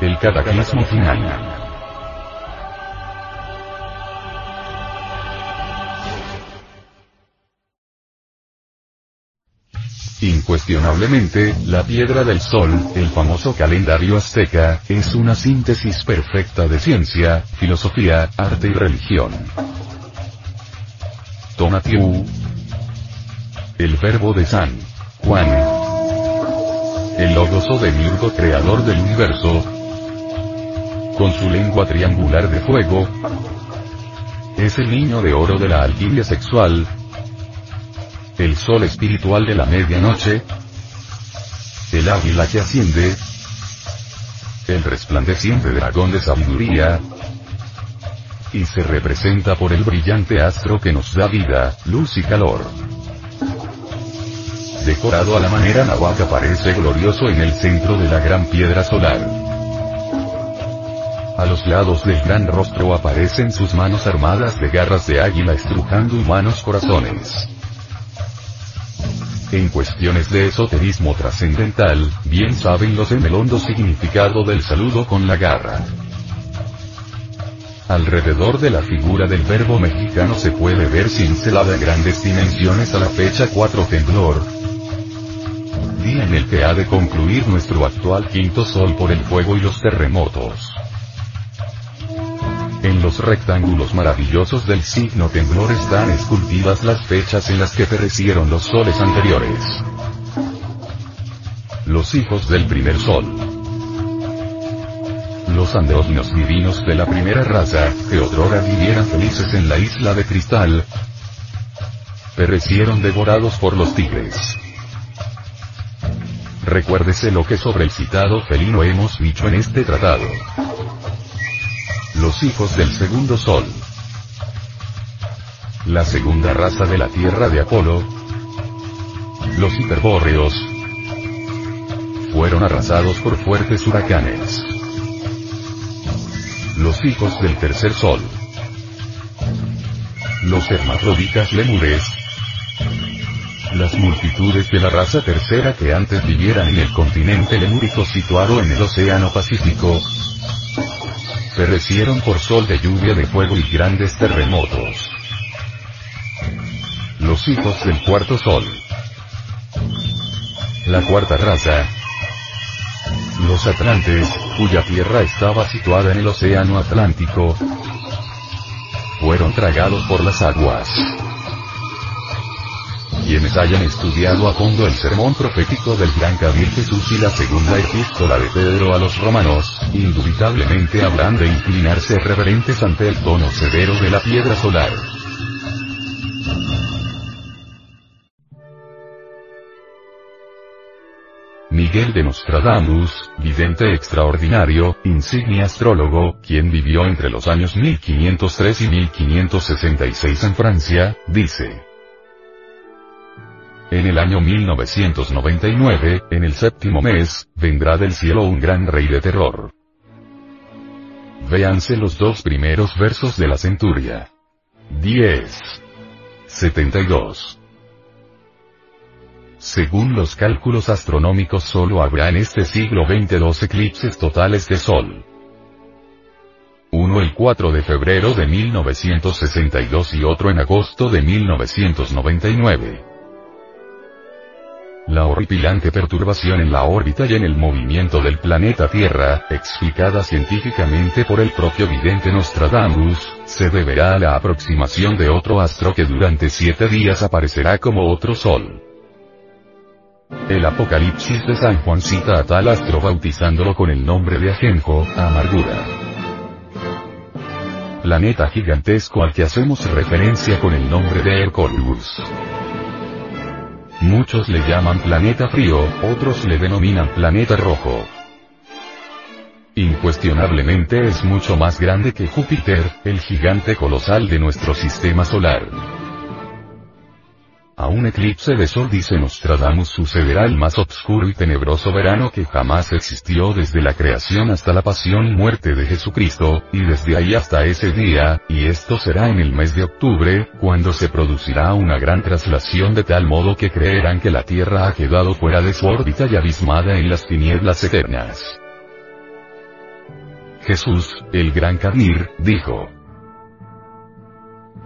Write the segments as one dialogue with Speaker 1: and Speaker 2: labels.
Speaker 1: El cataclismo final. Incuestionablemente, la piedra del sol, el famoso calendario azteca, es una síntesis perfecta de ciencia, filosofía, arte y religión. Tonatiuh. El verbo de San Juan. El logoso de Miurgo creador del universo. Con su lengua triangular de fuego. Es el niño de oro de la alquimia sexual. El sol espiritual de la medianoche. El águila que asciende. El resplandeciente dragón de sabiduría y se representa por el brillante astro que nos da vida, luz y calor. Decorado a la manera nahuac aparece glorioso en el centro de la gran piedra solar. A los lados del gran rostro aparecen sus manos armadas de garras de águila estrujando humanos corazones. En cuestiones de esoterismo trascendental, bien saben los en el hondo significado del saludo con la garra. Alrededor de la figura del verbo mexicano se puede ver cincelada grandes dimensiones a la fecha 4 temblor. Día en el que ha de concluir nuestro actual quinto sol por el fuego y los terremotos. En los rectángulos maravillosos del signo temblor están esculpidas las fechas en las que perecieron los soles anteriores. Los hijos del primer sol los andróginos divinos de la primera raza, que otrora vivieran felices en la isla de cristal, perecieron devorados por los tigres. Recuérdese lo que sobre el citado felino hemos dicho en este tratado. Los hijos del segundo sol. La segunda raza de la tierra de Apolo. Los hiperbóreos. Fueron arrasados por fuertes huracanes los hijos del tercer sol. Los hermafroditas lemures. Las multitudes de la raza tercera que antes vivieran en el continente lemúrico situado en el Océano Pacífico. Perecieron por sol de lluvia de fuego y grandes terremotos. Los hijos del cuarto sol. La cuarta raza, los Atlantes, cuya tierra estaba situada en el Océano Atlántico, fueron tragados por las aguas. Quienes hayan estudiado a fondo el sermón profético del gran Kabir Jesús y la segunda epístola de Pedro a los romanos, indubitablemente habrán de inclinarse reverentes ante el tono severo de la piedra solar. Miguel de Nostradamus, vidente extraordinario, insigne astrólogo, quien vivió entre los años 1503 y 1566 en Francia, dice. En el año 1999, en el séptimo mes, vendrá del cielo un gran rey de terror. Véanse los dos primeros versos de la centuria. 10. 72. según los cálculos astronómicos solo habrá en este siglo XX dos eclipses totales de Sol. Uno el 4 de febrero de 1962 y otro en agosto de 1999. La horripilante perturbación en la órbita y en el movimiento del planeta Tierra, explicada científicamente por el propio vidente Nostradamus, se deberá a la aproximación de otro astro que durante siete días aparecerá como otro sol. El Apocalipsis de San Juan cita a tal astro bautizándolo con el nombre de Ajenjo, amargura. Planeta gigantesco al que hacemos referencia con el nombre de Hercolus. Muchos le llaman planeta frío, otros le denominan planeta rojo. Incuestionablemente es mucho más grande que Júpiter, el gigante colosal de nuestro sistema solar. A un eclipse de sol dice Nostradamus sucederá el más oscuro y tenebroso verano que jamás existió desde la creación hasta la pasión y muerte de Jesucristo, y desde ahí hasta ese día, y esto será en el mes de octubre, cuando se producirá una gran traslación de tal modo que creerán que la Tierra ha quedado fuera de su órbita y abismada en las tinieblas eternas. Jesús, el gran Carnir, dijo,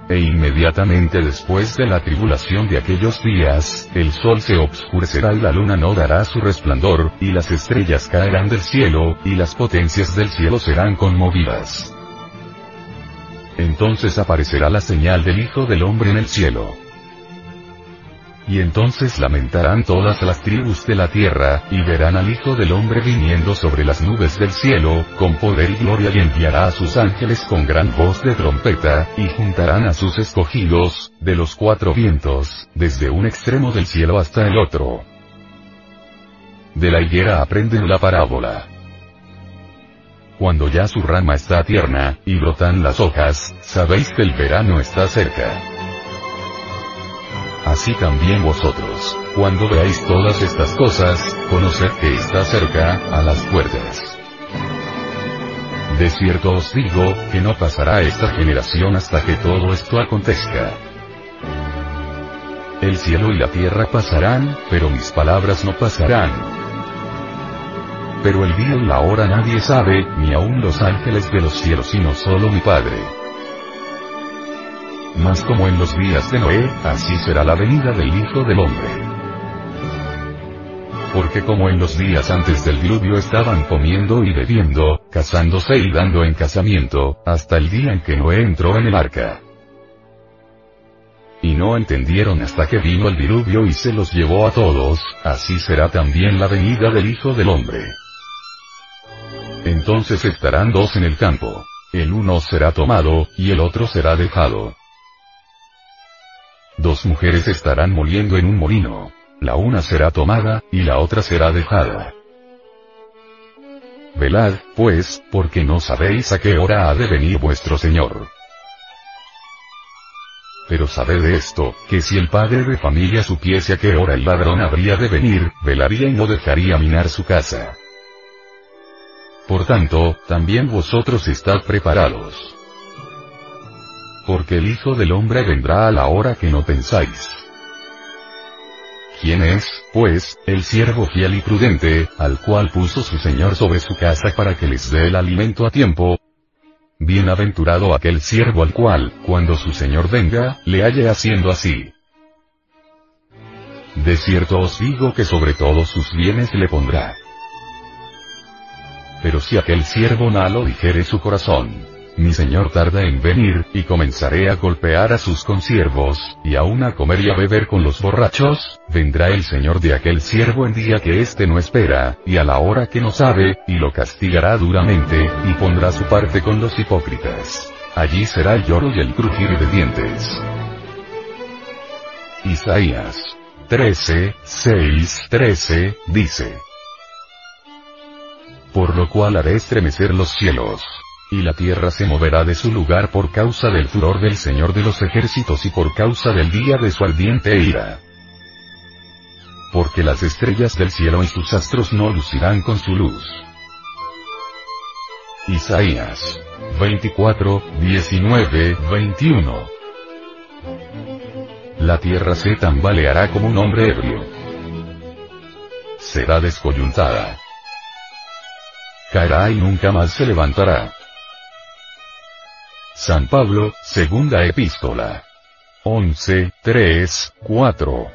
Speaker 1: e inmediatamente después de la tribulación de aquellos días, el sol se obscurecerá y la luna no dará su resplandor, y las estrellas caerán del cielo, y las potencias del cielo serán conmovidas. Entonces aparecerá la señal del Hijo del Hombre en el cielo. Y entonces lamentarán todas las tribus de la tierra, y verán al Hijo del Hombre viniendo sobre las nubes del cielo, con poder y gloria y enviará a sus ángeles con gran voz de trompeta, y juntarán a sus escogidos, de los cuatro vientos, desde un extremo del cielo hasta el otro. De la higuera aprenden la parábola. Cuando ya su rama está tierna, y brotan las hojas, sabéis que el verano está cerca. Así también vosotros, cuando veáis todas estas cosas, conoced que está cerca, a las puertas. De cierto os digo, que no pasará esta generación hasta que todo esto acontezca. El cielo y la tierra pasarán, pero mis palabras no pasarán. Pero el día y la hora nadie sabe, ni aun los ángeles de los cielos sino solo mi Padre. Mas como en los días de Noé, así será la venida del Hijo del Hombre. Porque como en los días antes del diluvio estaban comiendo y bebiendo, casándose y dando en casamiento, hasta el día en que Noé entró en el arca. Y no entendieron hasta que vino el diluvio y se los llevó a todos, así será también la venida del Hijo del Hombre. Entonces estarán dos en el campo. El uno será tomado, y el otro será dejado. Dos mujeres estarán moliendo en un molino. La una será tomada, y la otra será dejada. Velad, pues, porque no sabéis a qué hora ha de venir vuestro Señor. Pero sabed esto, que si el padre de familia supiese a qué hora el ladrón habría de venir, velaría y no dejaría minar su casa. Por tanto, también vosotros estad preparados porque el Hijo del Hombre vendrá a la hora que no pensáis. ¿Quién es, pues, el siervo fiel y prudente, al cual puso su Señor sobre su casa para que les dé el alimento a tiempo? Bienaventurado aquel siervo al cual, cuando su Señor venga, le halle haciendo así. De cierto os digo que sobre todos sus bienes le pondrá. Pero si aquel siervo no lo dijere su corazón, mi señor tarda en venir, y comenzaré a golpear a sus consiervos, y aún a comer y a beber con los borrachos, vendrá el señor de aquel siervo en día que éste no espera, y a la hora que no sabe, y lo castigará duramente, y pondrá su parte con los hipócritas. Allí será el lloro y el crujir de dientes. Isaías 13, 6, 13, dice. Por lo cual haré estremecer los cielos y la tierra se moverá de su lugar por causa del furor del Señor de los ejércitos y por causa del día de su ardiente ira. Porque las estrellas del cielo y sus astros no lucirán con su luz. Isaías 24, 19, 21. La tierra se tambaleará como un hombre ebrio será descoyuntada. Caerá y nunca más se levantará. San Pablo, segunda epístola. 11, 3, 4.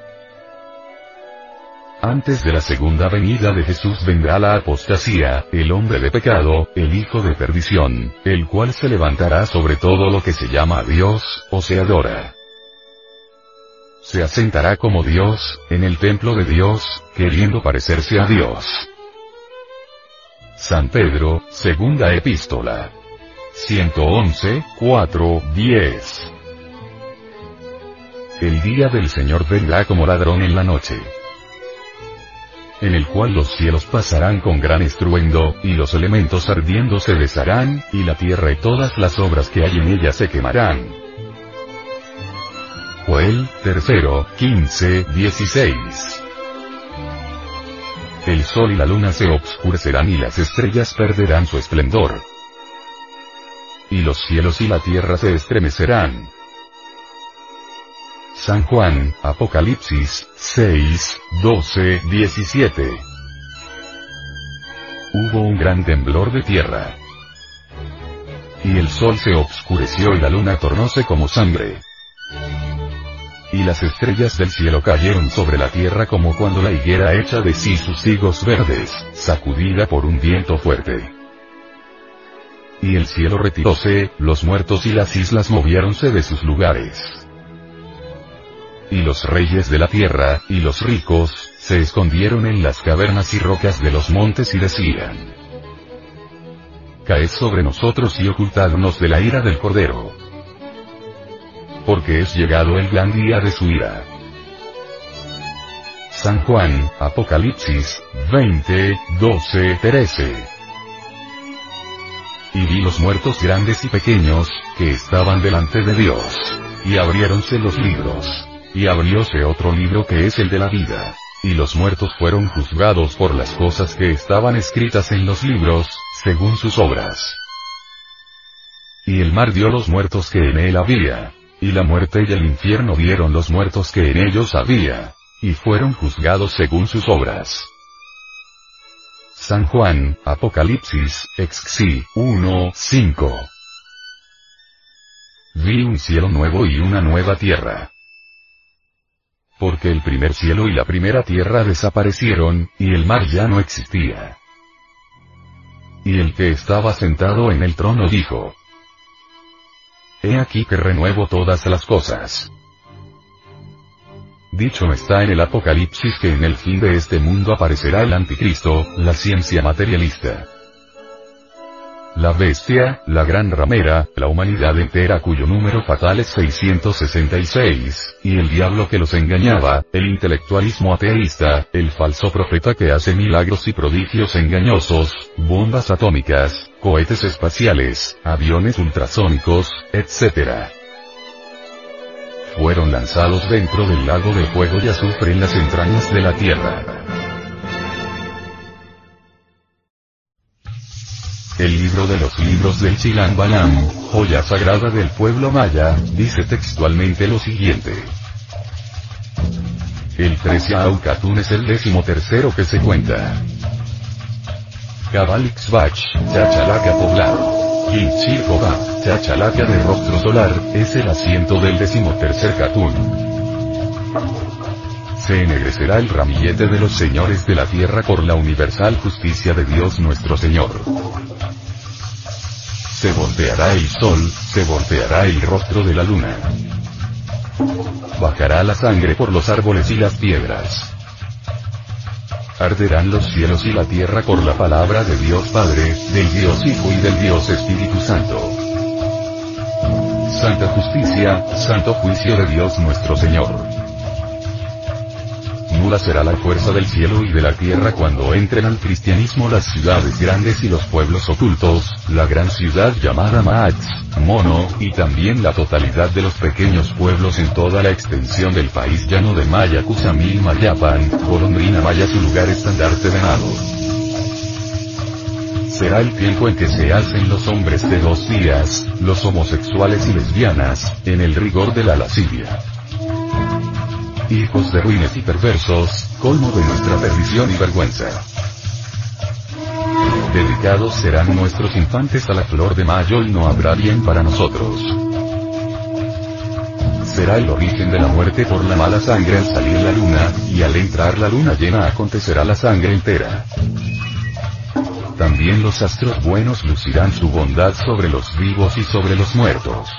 Speaker 1: Antes de la segunda venida de Jesús vendrá la apostasía, el hombre de pecado, el hijo de perdición, el cual se levantará sobre todo lo que se llama Dios, o se adora. Se asentará como Dios, en el templo de Dios, queriendo parecerse a Dios. San Pedro, segunda epístola. 111, 4, 10. El día del Señor vendrá como ladrón en la noche en el cual los cielos pasarán con gran estruendo, y los elementos ardiendo se desharán, y la tierra y todas las obras que hay en ella se quemarán. Joel, tercero, 15, 16. El sol y la luna se obscurecerán y las estrellas perderán su esplendor. Y los cielos y la tierra se estremecerán. San Juan, Apocalipsis, 6, 12, 17. Hubo un gran temblor de tierra. Y el sol se obscureció y la luna tornóse como sangre. Y las estrellas del cielo cayeron sobre la tierra como cuando la higuera echa de sí sus higos verdes, sacudida por un viento fuerte. Y el cielo retiróse, los muertos y las islas moviéronse de sus lugares y los reyes de la tierra, y los ricos, se escondieron en las cavernas y rocas de los montes y decían, Caed sobre nosotros y ocultadnos de la ira del Cordero. Porque es llegado el gran día de su ira. San Juan, Apocalipsis, 20, 12, 13. Y vi los muertos grandes y pequeños, que estaban delante de Dios. Y abriéronse los libros y abrióse otro libro que es el de la vida. Y los muertos fueron juzgados por las cosas que estaban escritas en los libros, según sus obras. Y el mar dio los muertos que en él había. Y la muerte y el infierno dieron los muertos que en ellos había. Y fueron juzgados según sus obras. San Juan, Apocalipsis, Exxi, 1, 5. Vi un cielo nuevo y una nueva tierra porque el primer cielo y la primera tierra desaparecieron, y el mar ya no existía. Y el que estaba sentado en el trono dijo, He aquí que renuevo todas las cosas. Dicho está en el Apocalipsis que en el fin de este mundo aparecerá el anticristo, la ciencia materialista la bestia, la gran ramera, la humanidad entera cuyo número fatal es 666, y el diablo que los engañaba, el intelectualismo ateísta, el falso profeta que hace milagros y prodigios engañosos, bombas atómicas, cohetes espaciales, aviones ultrasónicos, etc. Fueron lanzados dentro del lago de fuego y azufre en las entrañas de la tierra. El libro de los libros del Chilang Balam, joya sagrada del pueblo maya, dice textualmente lo siguiente. El 13 Aucatún es el décimo tercero que se cuenta. Cabalixbach, Chachalaca poblado. Quinchilcoba, Chachalaca de rostro solar, es el asiento del decimotercer Catún. Se ennegrecerá el ramillete de los señores de la tierra por la universal justicia de Dios nuestro Señor. Se volteará el sol, se volteará el rostro de la luna. Bajará la sangre por los árboles y las piedras. Arderán los cielos y la tierra por la palabra de Dios Padre, del Dios Hijo y del Dios Espíritu Santo. Santa justicia, santo juicio de Dios nuestro Señor será la fuerza del cielo y de la tierra cuando entren al cristianismo las ciudades grandes y los pueblos ocultos, la gran ciudad llamada Maatz, Mono, y también la totalidad de los pequeños pueblos en toda la extensión del país llano de Maya Kusamil Mayapan, Golondrina Maya su lugar estandarte venado. Será el tiempo en que se hacen los hombres de dos días, los homosexuales y lesbianas, en el rigor de la lascivia hijos de ruines y perversos, colmo de nuestra perdición y vergüenza. Dedicados serán nuestros infantes a la flor de mayo y no habrá bien para nosotros. Será el origen de la muerte por la mala sangre al salir la luna, y al entrar la luna llena acontecerá la sangre entera. También los astros buenos lucirán su bondad sobre los vivos y sobre los muertos.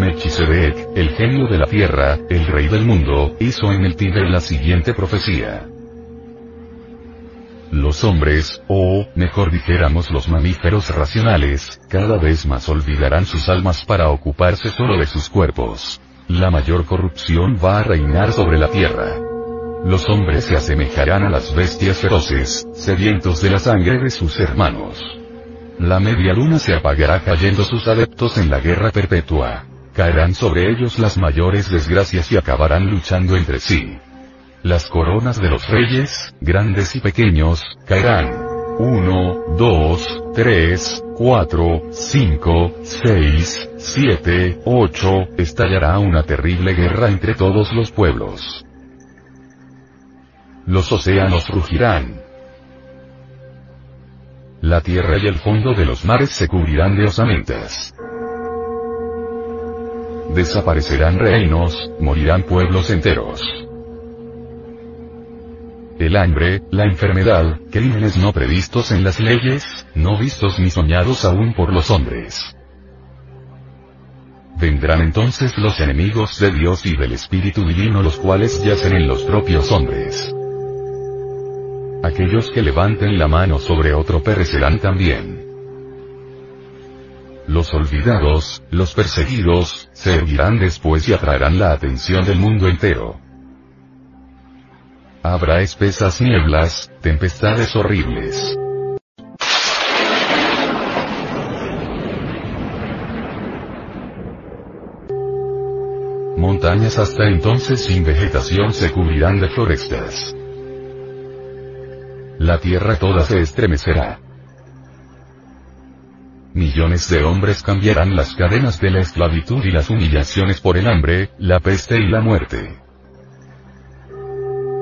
Speaker 1: Melchizedek, el genio de la tierra, el rey del mundo, hizo en el Tíber la siguiente profecía. Los hombres, o, mejor dijéramos los mamíferos racionales, cada vez más olvidarán sus almas para ocuparse solo de sus cuerpos. La mayor corrupción va a reinar sobre la tierra. Los hombres se asemejarán a las bestias feroces, sedientos de la sangre de sus hermanos. La media luna se apagará cayendo sus adeptos en la guerra perpetua. Caerán sobre ellos las mayores desgracias y acabarán luchando entre sí. Las coronas de los reyes, grandes y pequeños, caerán. 1, 2, 3, 4, 5, 6, 7, 8, estallará una terrible guerra entre todos los pueblos. Los océanos rugirán. La tierra y el fondo de los mares se cubrirán de osamentas. Desaparecerán reinos, morirán pueblos enteros. El hambre, la enfermedad, crímenes no previstos en las leyes, no vistos ni soñados aún por los hombres. Vendrán entonces los enemigos de Dios y del Espíritu Divino los cuales yacen en los propios hombres. Aquellos que levanten la mano sobre otro perecerán también. Los olvidados, los perseguidos, se erguirán después y atraerán la atención del mundo entero. Habrá espesas nieblas, tempestades horribles. Montañas hasta entonces sin vegetación se cubrirán de florestas. La tierra toda se estremecerá. Millones de hombres cambiarán las cadenas de la esclavitud y las humillaciones por el hambre, la peste y la muerte.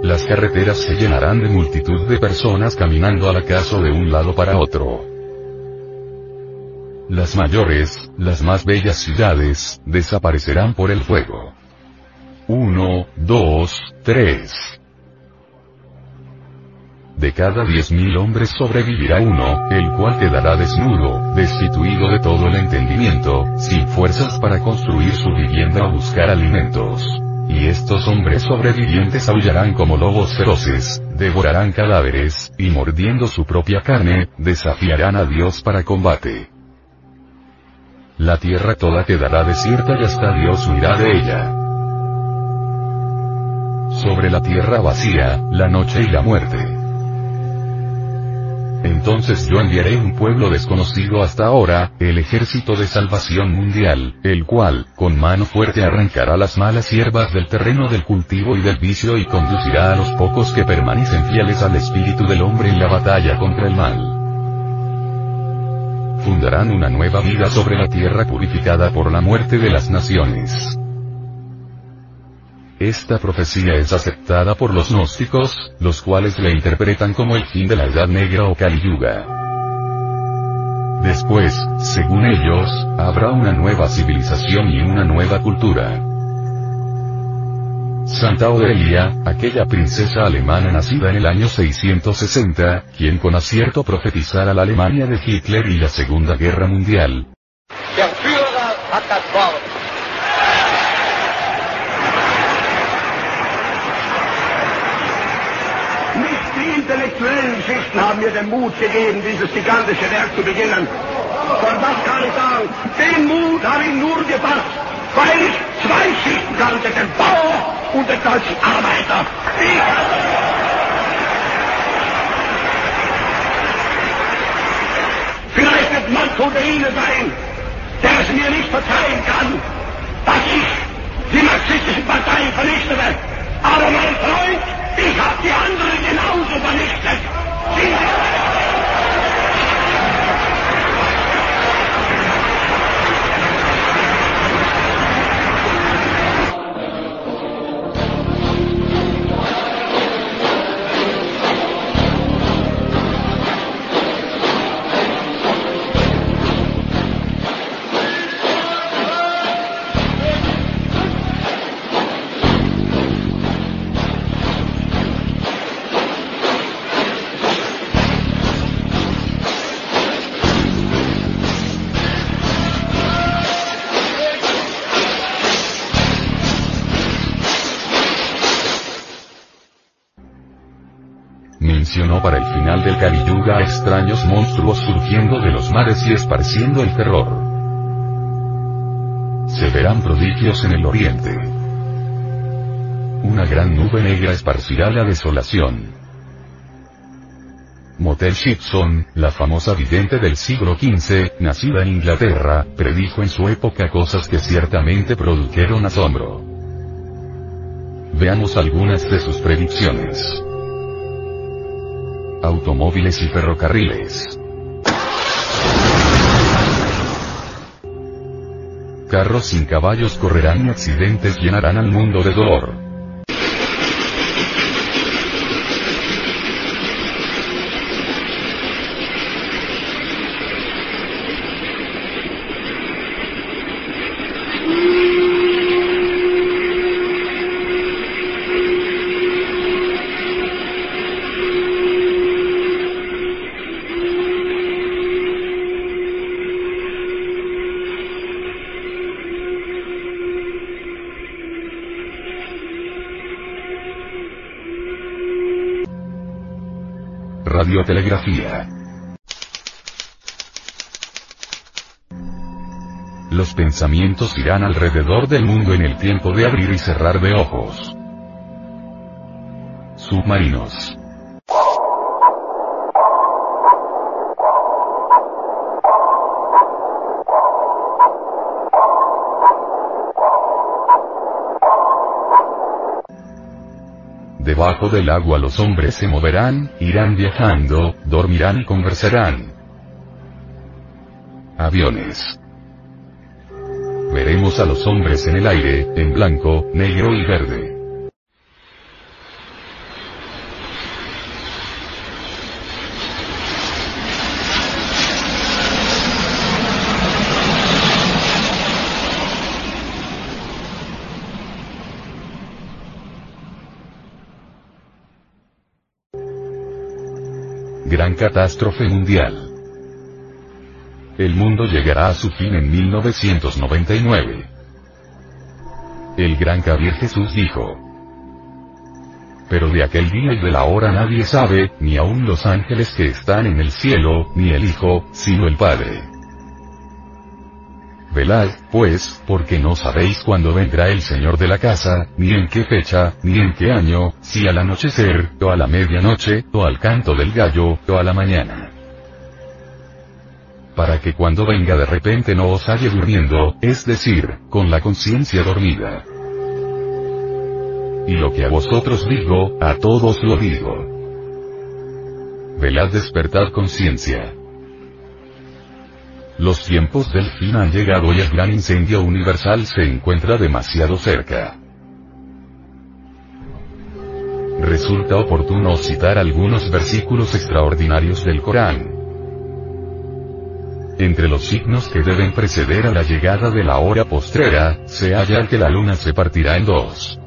Speaker 1: Las carreteras se llenarán de multitud de personas caminando al acaso de un lado para otro. Las mayores, las más bellas ciudades, desaparecerán por el fuego. 1, 2, 3. De cada diez mil hombres sobrevivirá uno, el cual quedará desnudo, destituido de todo el entendimiento, sin fuerzas para construir su vivienda o buscar alimentos. Y estos hombres sobrevivientes aullarán como lobos feroces, devorarán cadáveres, y mordiendo su propia carne, desafiarán a Dios para combate. La tierra toda quedará desierta y hasta Dios huirá de ella. Sobre la tierra vacía, la noche y la muerte. Entonces yo enviaré un pueblo desconocido hasta ahora, el ejército de salvación mundial, el cual, con mano fuerte arrancará las malas hierbas del terreno del cultivo y del vicio y conducirá a los pocos que permanecen fieles al espíritu del hombre en la batalla contra el mal. Fundarán una nueva vida sobre la tierra purificada por la muerte de las naciones. Esta profecía es aceptada por los gnósticos, los cuales la interpretan como el fin de la Edad Negra o Kali Yuga. Después, según ellos, habrá una nueva civilización y una nueva cultura. Santa Aurelia, aquella princesa alemana nacida en el año 660, quien con acierto profetizara la Alemania de Hitler y la Segunda Guerra Mundial,
Speaker 2: intellektuellen Schichten haben mir den Mut gegeben, dieses gigantische Werk zu beginnen. Und was kann ich sagen? Den Mut habe ich nur gefasst, weil ich zwei Schichten kannte, den Bauer und den deutschen Arbeiter. Ich Vielleicht wird Mann unter Ihnen sein, der es mir nicht verzeihen kann, dass ich die marxistischen Parteien vernichtete. Aber mein Freund, ich hab die anderen genauso vernichtet. Sie
Speaker 1: para el final del Kali Yuga a extraños monstruos surgiendo de los mares y esparciendo el terror. Se verán prodigios en el oriente. Una gran nube negra esparcirá la desolación. Motel Shipson, la famosa vidente del siglo XV, nacida en Inglaterra, predijo en su época cosas que ciertamente produjeron asombro. Veamos algunas de sus predicciones. Automóviles y ferrocarriles. Carros sin caballos correrán y accidentes llenarán al mundo de dolor. Radiotelegrafía. Los pensamientos irán alrededor del mundo en el tiempo de abrir y cerrar de ojos. Submarinos. Debajo del agua los hombres se moverán, irán viajando, dormirán y conversarán. Aviones. Veremos a los hombres en el aire, en blanco, negro y verde. Gran catástrofe mundial. El mundo llegará a su fin en 1999. El gran Javier Jesús dijo. Pero de aquel día y de la hora nadie sabe, ni aun los ángeles que están en el cielo, ni el Hijo, sino el Padre. Velad, pues, porque no sabéis cuándo vendrá el Señor de la casa, ni en qué fecha, ni en qué año, si al anochecer, o a la medianoche, o al canto del gallo, o a la mañana. Para que cuando venga de repente no os halle durmiendo, es decir, con la conciencia dormida. Y lo que a vosotros digo, a todos lo digo. Velad despertad conciencia. Los tiempos del fin han llegado y el gran incendio universal se encuentra demasiado cerca. Resulta oportuno citar algunos versículos extraordinarios del Corán. Entre los signos que deben preceder a la llegada de la hora postrera, se halla que la luna se partirá en dos.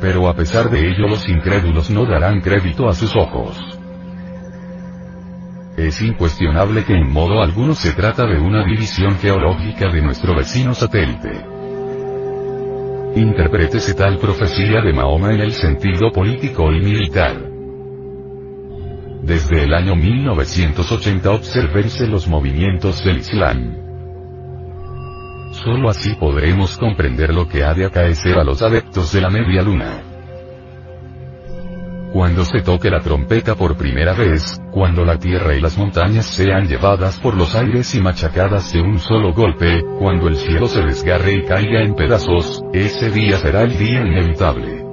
Speaker 1: Pero a pesar de ello los incrédulos no darán crédito a sus ojos. Es incuestionable que en modo alguno se trata de una división geológica de nuestro vecino satélite. Interprétese tal profecía de Mahoma en el sentido político y militar. Desde el año 1980 observense los movimientos del Islam. Solo así podremos comprender lo que ha de acaecer a los adeptos de la media luna. Cuando se toque la trompeta por primera vez, cuando la tierra y las montañas sean llevadas por los aires y machacadas de un solo golpe, cuando el cielo se desgarre y caiga en pedazos, ese día será el día inevitable.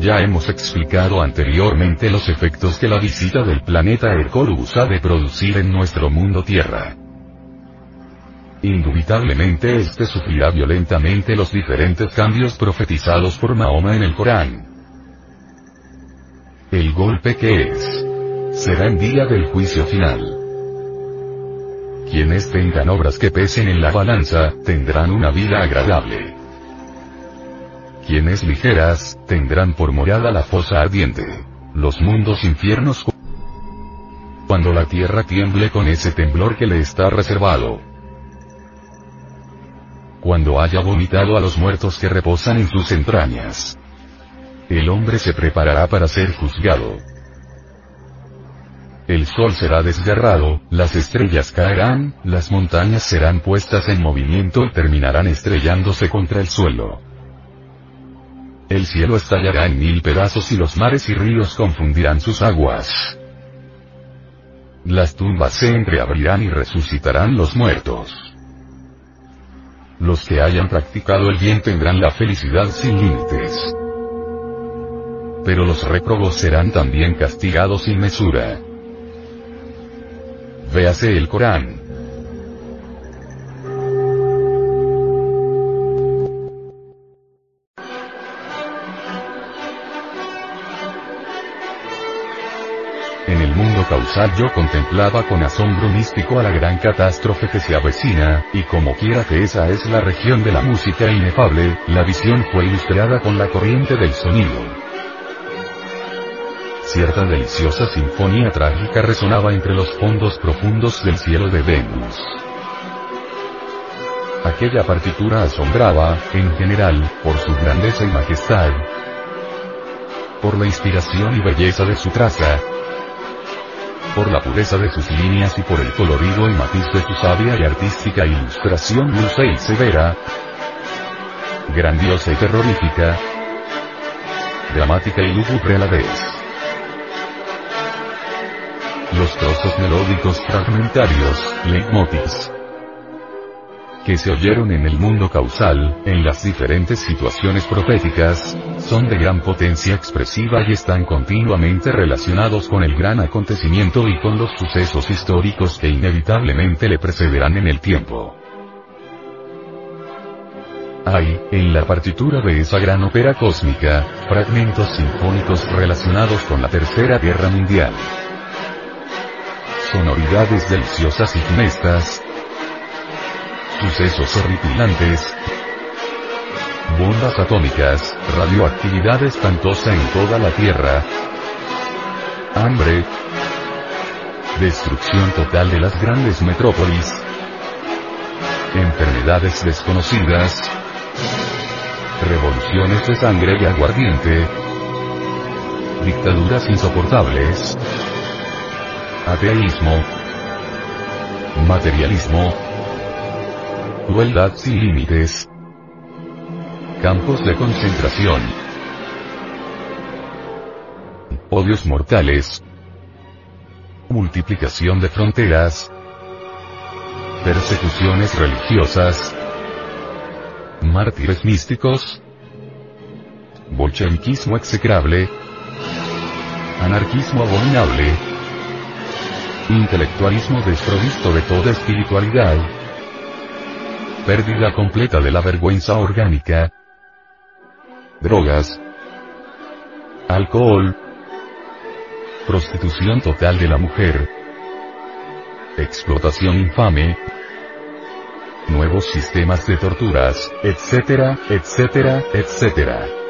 Speaker 1: Ya hemos explicado anteriormente los efectos que la visita del planeta Hercolus ha de producir en nuestro mundo Tierra. Indubitablemente este sufrirá violentamente los diferentes cambios profetizados por Mahoma en el Corán. El golpe que es. Será en día del juicio final. Quienes tengan obras que pesen en la balanza, tendrán una vida agradable. Quienes ligeras, tendrán por morada la fosa ardiente. Los mundos infiernos cuando la tierra tiemble con ese temblor que le está reservado. Cuando haya vomitado a los muertos que reposan en sus entrañas El hombre se preparará para ser juzgado. El sol será desgarrado, las estrellas caerán, las montañas serán puestas en movimiento y terminarán estrellándose contra el suelo. El cielo estallará en mil pedazos y los mares y ríos confundirán sus aguas. Las tumbas se entreabrirán y resucitarán los muertos. Los que hayan practicado el bien tendrán la felicidad sin límites. Pero los réprobos serán también castigados sin mesura. Véase el Corán. En el mundo causal yo contemplaba con asombro místico a la gran catástrofe que se avecina, y como quiera que esa es la región de la música inefable, la visión fue ilustrada con la corriente del sonido. Cierta deliciosa sinfonía trágica resonaba entre los fondos profundos del cielo de Venus. Aquella partitura asombraba, en general, por su grandeza y majestad, por la inspiración y belleza de su traza, por la pureza de sus líneas y por el colorido y matiz de su sabia y artística ilustración dulce y severa, grandiosa y terrorífica, dramática y lúgubre a la vez. Los trozos melódicos fragmentarios, leitmotivs, que se oyeron en el mundo causal, en las diferentes situaciones proféticas, son de gran potencia expresiva y están continuamente relacionados con el gran acontecimiento y con los sucesos históricos que inevitablemente le precederán en el tiempo. Hay, en la partitura de esa gran ópera cósmica, fragmentos sinfónicos relacionados con la Tercera Guerra Mundial. Sonoridades deliciosas y funestas, sucesos horripilantes, bombas atómicas, radioactividad espantosa en toda la Tierra, hambre, destrucción total de las grandes metrópolis, enfermedades desconocidas, revoluciones de sangre y aguardiente, dictaduras insoportables, ateísmo, materialismo, crueldad sin límites, campos de concentración, odios mortales, multiplicación de fronteras, persecuciones religiosas, mártires místicos, bolcheviquismo execrable, anarquismo abominable, intelectualismo desprovisto de toda espiritualidad, pérdida completa de la vergüenza orgánica, drogas, alcohol, prostitución total de la mujer, explotación infame, nuevos sistemas de torturas, etcétera, etcétera, etcétera.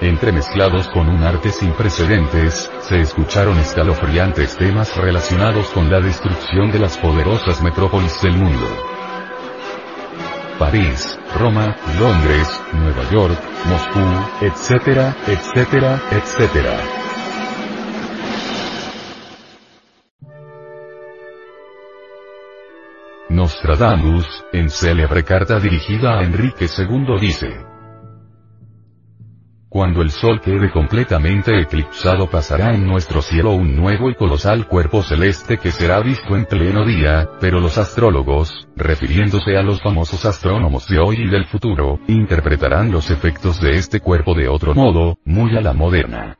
Speaker 1: Entremezclados con un arte sin precedentes, se escucharon escalofriantes temas relacionados con la destrucción de las poderosas metrópolis del mundo. París, Roma, Londres, Nueva York, Moscú, etcétera, etcétera, etcétera. Nostradamus, en célebre carta dirigida a Enrique II dice, cuando el Sol quede completamente eclipsado pasará en nuestro cielo un nuevo y colosal cuerpo celeste que será visto en pleno día, pero los astrólogos, refiriéndose a los famosos astrónomos de hoy y del futuro, interpretarán los efectos de este cuerpo de otro modo, muy a la moderna.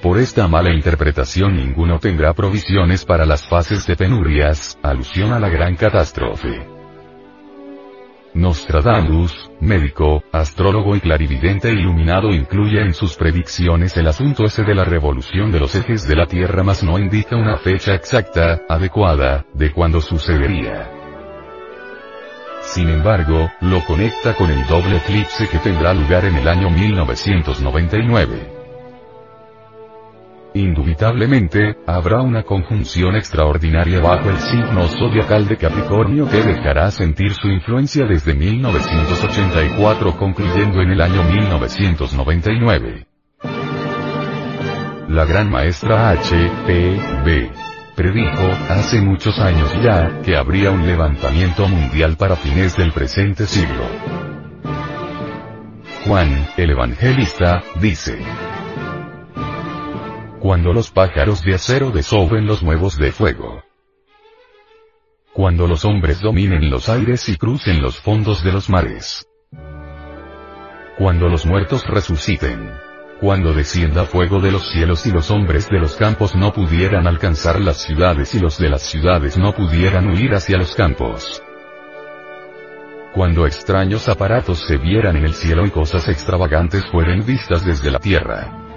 Speaker 1: Por esta mala interpretación ninguno tendrá provisiones para las fases de penurias, alusión a la gran catástrofe. Nostradamus, médico, astrólogo y clarividente iluminado incluye en sus predicciones el asunto ese de la revolución de los ejes de la Tierra mas no indica una fecha exacta, adecuada, de cuándo sucedería. Sin embargo, lo conecta con el doble eclipse que tendrá lugar en el año 1999. Indubitablemente, habrá una conjunción extraordinaria bajo el signo zodiacal de Capricornio que dejará sentir su influencia desde 1984 concluyendo en el año 1999. La gran maestra H. P. B. predijo, hace muchos años ya, que habría un levantamiento mundial para fines del presente siglo. Juan, el evangelista, dice, cuando los pájaros de acero desoben los nuevos de fuego. Cuando los hombres dominen los aires y crucen los fondos de los mares. Cuando los muertos resuciten. Cuando descienda fuego de los cielos y los hombres de los campos no pudieran alcanzar las ciudades y los de las ciudades no pudieran huir hacia los campos. Cuando extraños aparatos se vieran en el cielo y cosas extravagantes fueren vistas desde la tierra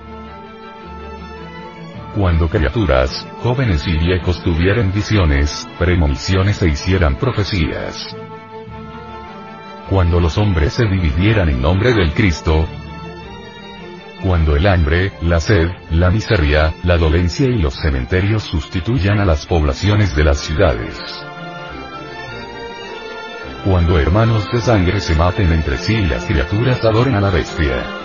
Speaker 1: cuando criaturas, jóvenes y viejos tuvieran visiones, premoniciones e hicieran profecías. Cuando los hombres se dividieran en nombre del Cristo, cuando el hambre, la sed, la miseria, la dolencia y los cementerios sustituyan a las poblaciones de las ciudades. Cuando hermanos de sangre se maten entre sí y las criaturas adoren a la bestia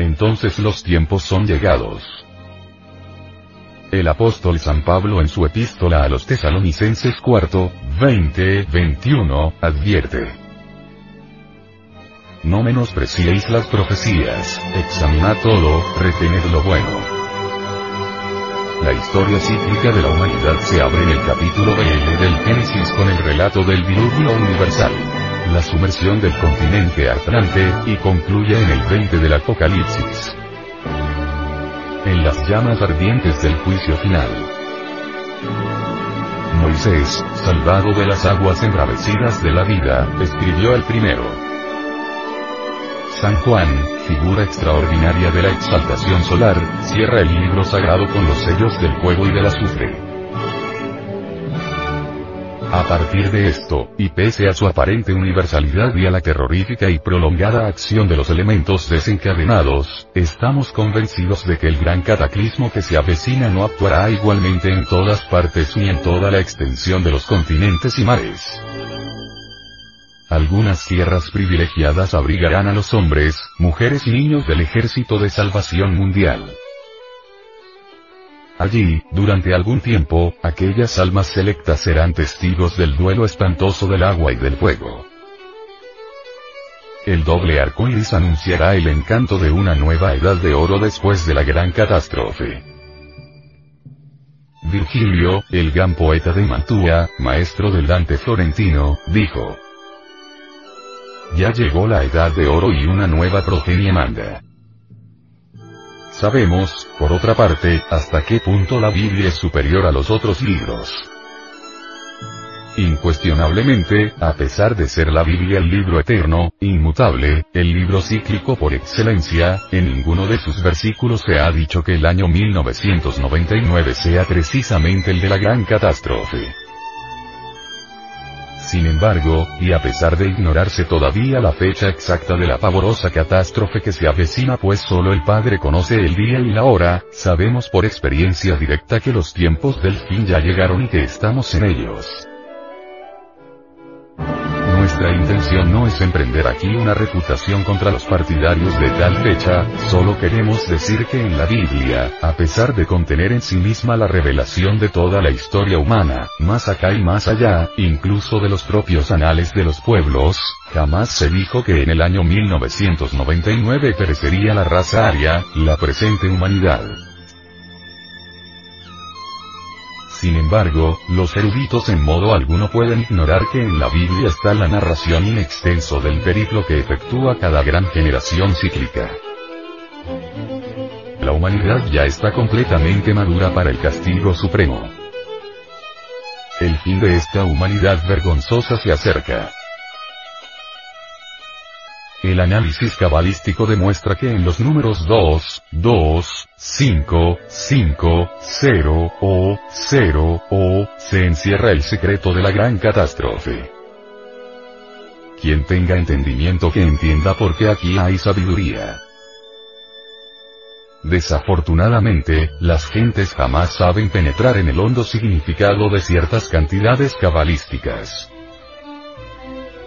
Speaker 1: entonces los tiempos son llegados. El apóstol San Pablo en su epístola a los tesalonicenses cuarto, 20, 21, advierte. No menospreciéis las profecías, examinad todo, retened lo bueno. La historia cíclica de la humanidad se abre en el capítulo BL del Génesis con el relato del diluvio universal la sumersión del continente Atlante, y concluye en el 20 del Apocalipsis. En las llamas ardientes del juicio final. Moisés, salvado de las aguas embravecidas de la vida, escribió el primero. San Juan, figura extraordinaria de la exaltación solar, cierra el libro sagrado con los sellos del fuego y del azufre. A partir de esto, y pese a su aparente universalidad y a la terrorífica y prolongada acción de los elementos desencadenados, estamos convencidos de que el gran cataclismo que se avecina no actuará igualmente en todas partes ni en toda la extensión de los continentes y mares. Algunas tierras privilegiadas abrigarán a los hombres, mujeres y niños del ejército de salvación mundial. Allí, durante algún tiempo, aquellas almas selectas serán testigos del duelo espantoso del agua y del fuego. El doble arco iris anunciará el encanto de una nueva edad de oro después de la gran catástrofe. Virgilio, el gran poeta de Mantua, maestro del Dante florentino, dijo. Ya llegó la edad de oro y una nueva progenie manda. Sabemos, por otra parte, hasta qué punto la Biblia es superior a los otros libros. Incuestionablemente, a pesar de ser la Biblia el libro eterno, inmutable, el libro cíclico por excelencia, en ninguno de sus versículos se ha dicho que el año 1999 sea precisamente el de la gran catástrofe. Sin embargo, y a pesar de ignorarse todavía la fecha exacta de la pavorosa catástrofe que se avecina pues solo el Padre conoce el día y la hora, sabemos por experiencia directa que los tiempos del fin ya llegaron y que estamos en ellos. Nuestra intención no es emprender aquí una reputación contra los partidarios de tal fecha, solo queremos decir que en la Biblia, a pesar de contener en sí misma la revelación de toda la historia humana, más acá y más allá, incluso de los propios anales de los pueblos, jamás se dijo que en el año 1999 perecería la raza aria, la presente humanidad. Sin embargo, los eruditos en modo alguno pueden ignorar que en la Biblia está la narración in extenso del periplo que efectúa cada gran generación cíclica. La humanidad ya está completamente madura para el castigo supremo. El fin de esta humanidad vergonzosa se acerca. El análisis cabalístico demuestra que en los números 2, 2, 5, 5, 0, o, 0, o, se encierra el secreto de la gran catástrofe. Quien tenga entendimiento que entienda por qué aquí hay sabiduría. Desafortunadamente, las gentes jamás saben penetrar en el hondo significado de ciertas cantidades cabalísticas.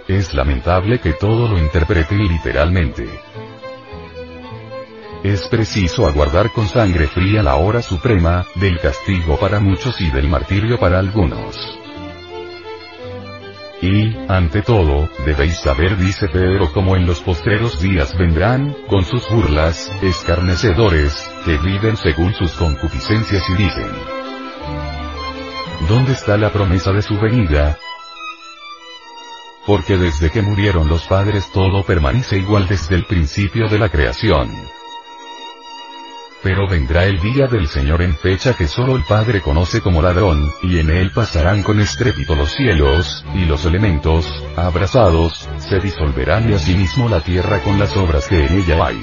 Speaker 1: Es lamentable que todo lo interpreten literalmente. Es preciso aguardar con sangre fría la hora suprema, del castigo para muchos y del martirio para algunos. Y, ante todo, debéis saber, dice Pedro, como en los postreros días vendrán, con sus burlas, escarnecedores, que viven según sus concupiscencias y dicen, ¿dónde está la promesa de su venida? Porque desde que murieron los padres todo permanece igual desde el principio de la creación. Pero vendrá el día del Señor en fecha que solo el Padre conoce como ladrón, y en él pasarán con estrépito los cielos, y los elementos, abrazados, se disolverán y asimismo la tierra con las obras que en ella hay.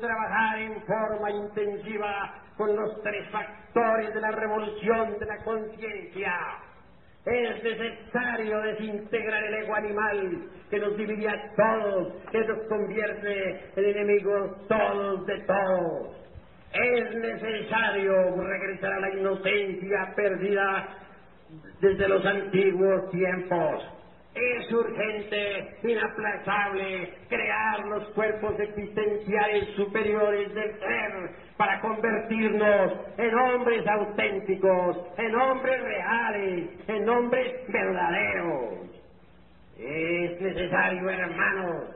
Speaker 3: Trabajar en forma intensiva con los tres factores de la revolución de la conciencia. Es necesario desintegrar el ego animal que nos divide a todos, que nos convierte en enemigos todos de todos. Es necesario regresar a la inocencia perdida desde los antiguos tiempos. Es urgente, inaplazable, crear los cuerpos existenciales superiores del ser para convertirnos en hombres auténticos, en hombres reales, en hombres verdaderos. Es necesario, hermanos,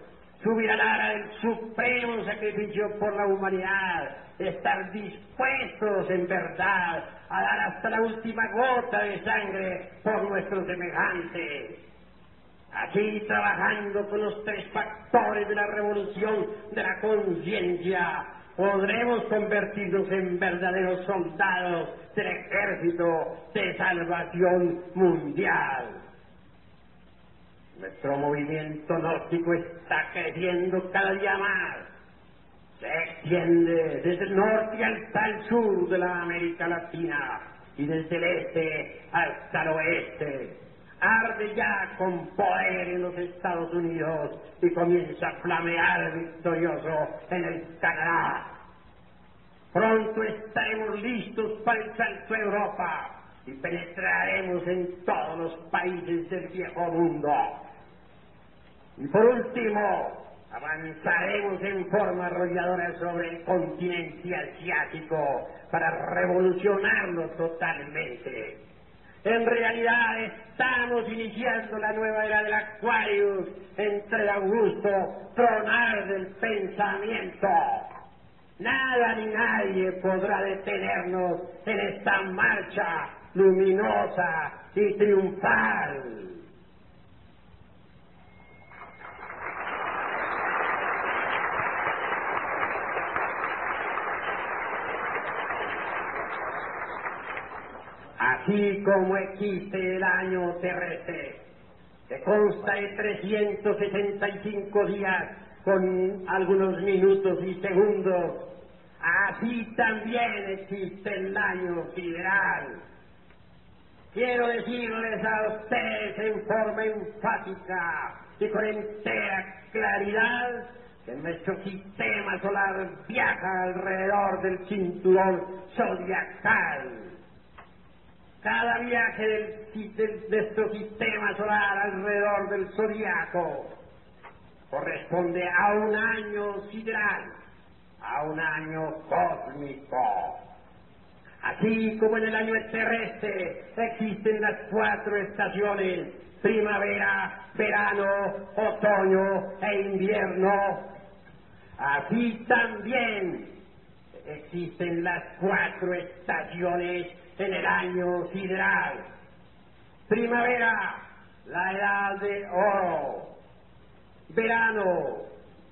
Speaker 3: subir al ara del supremo sacrificio por la humanidad, estar dispuestos en verdad a dar hasta la última gota de sangre por nuestros semejantes. Aquí trabajando con los tres factores de la revolución de la conciencia, podremos convertirnos en verdaderos soldados del ejército de salvación mundial. Nuestro movimiento gnóstico está creciendo cada día más. Se extiende desde el norte hasta el sur de la América Latina y desde el este hasta el oeste. Arde ya con poder en los Estados Unidos y comienza a flamear victorioso en el Canadá. Pronto estaremos listos para el salto Europa y penetraremos en todos los países del viejo mundo. Y por último, avanzaremos en forma arrolladora sobre el continente asiático para revolucionarlo totalmente. En realidad estamos iniciando la nueva era del Aquarius entre el augusto tronar del pensamiento. Nada ni nadie podrá detenernos en esta marcha luminosa y triunfal. Así como existe el año terrestre, que consta de 365 días con algunos minutos y segundos, así también existe el año sideral. Quiero decirles a ustedes en forma enfática y con entera claridad que nuestro sistema solar viaja alrededor del cinturón zodiacal. Cada viaje de nuestro sistema solar alrededor del zodiaco corresponde a un año sideral, a un año cósmico. Así como en el año terrestre existen las cuatro estaciones, primavera, verano, otoño e invierno, así también existen las cuatro estaciones en el año sideral. Primavera, la edad de oro. Verano,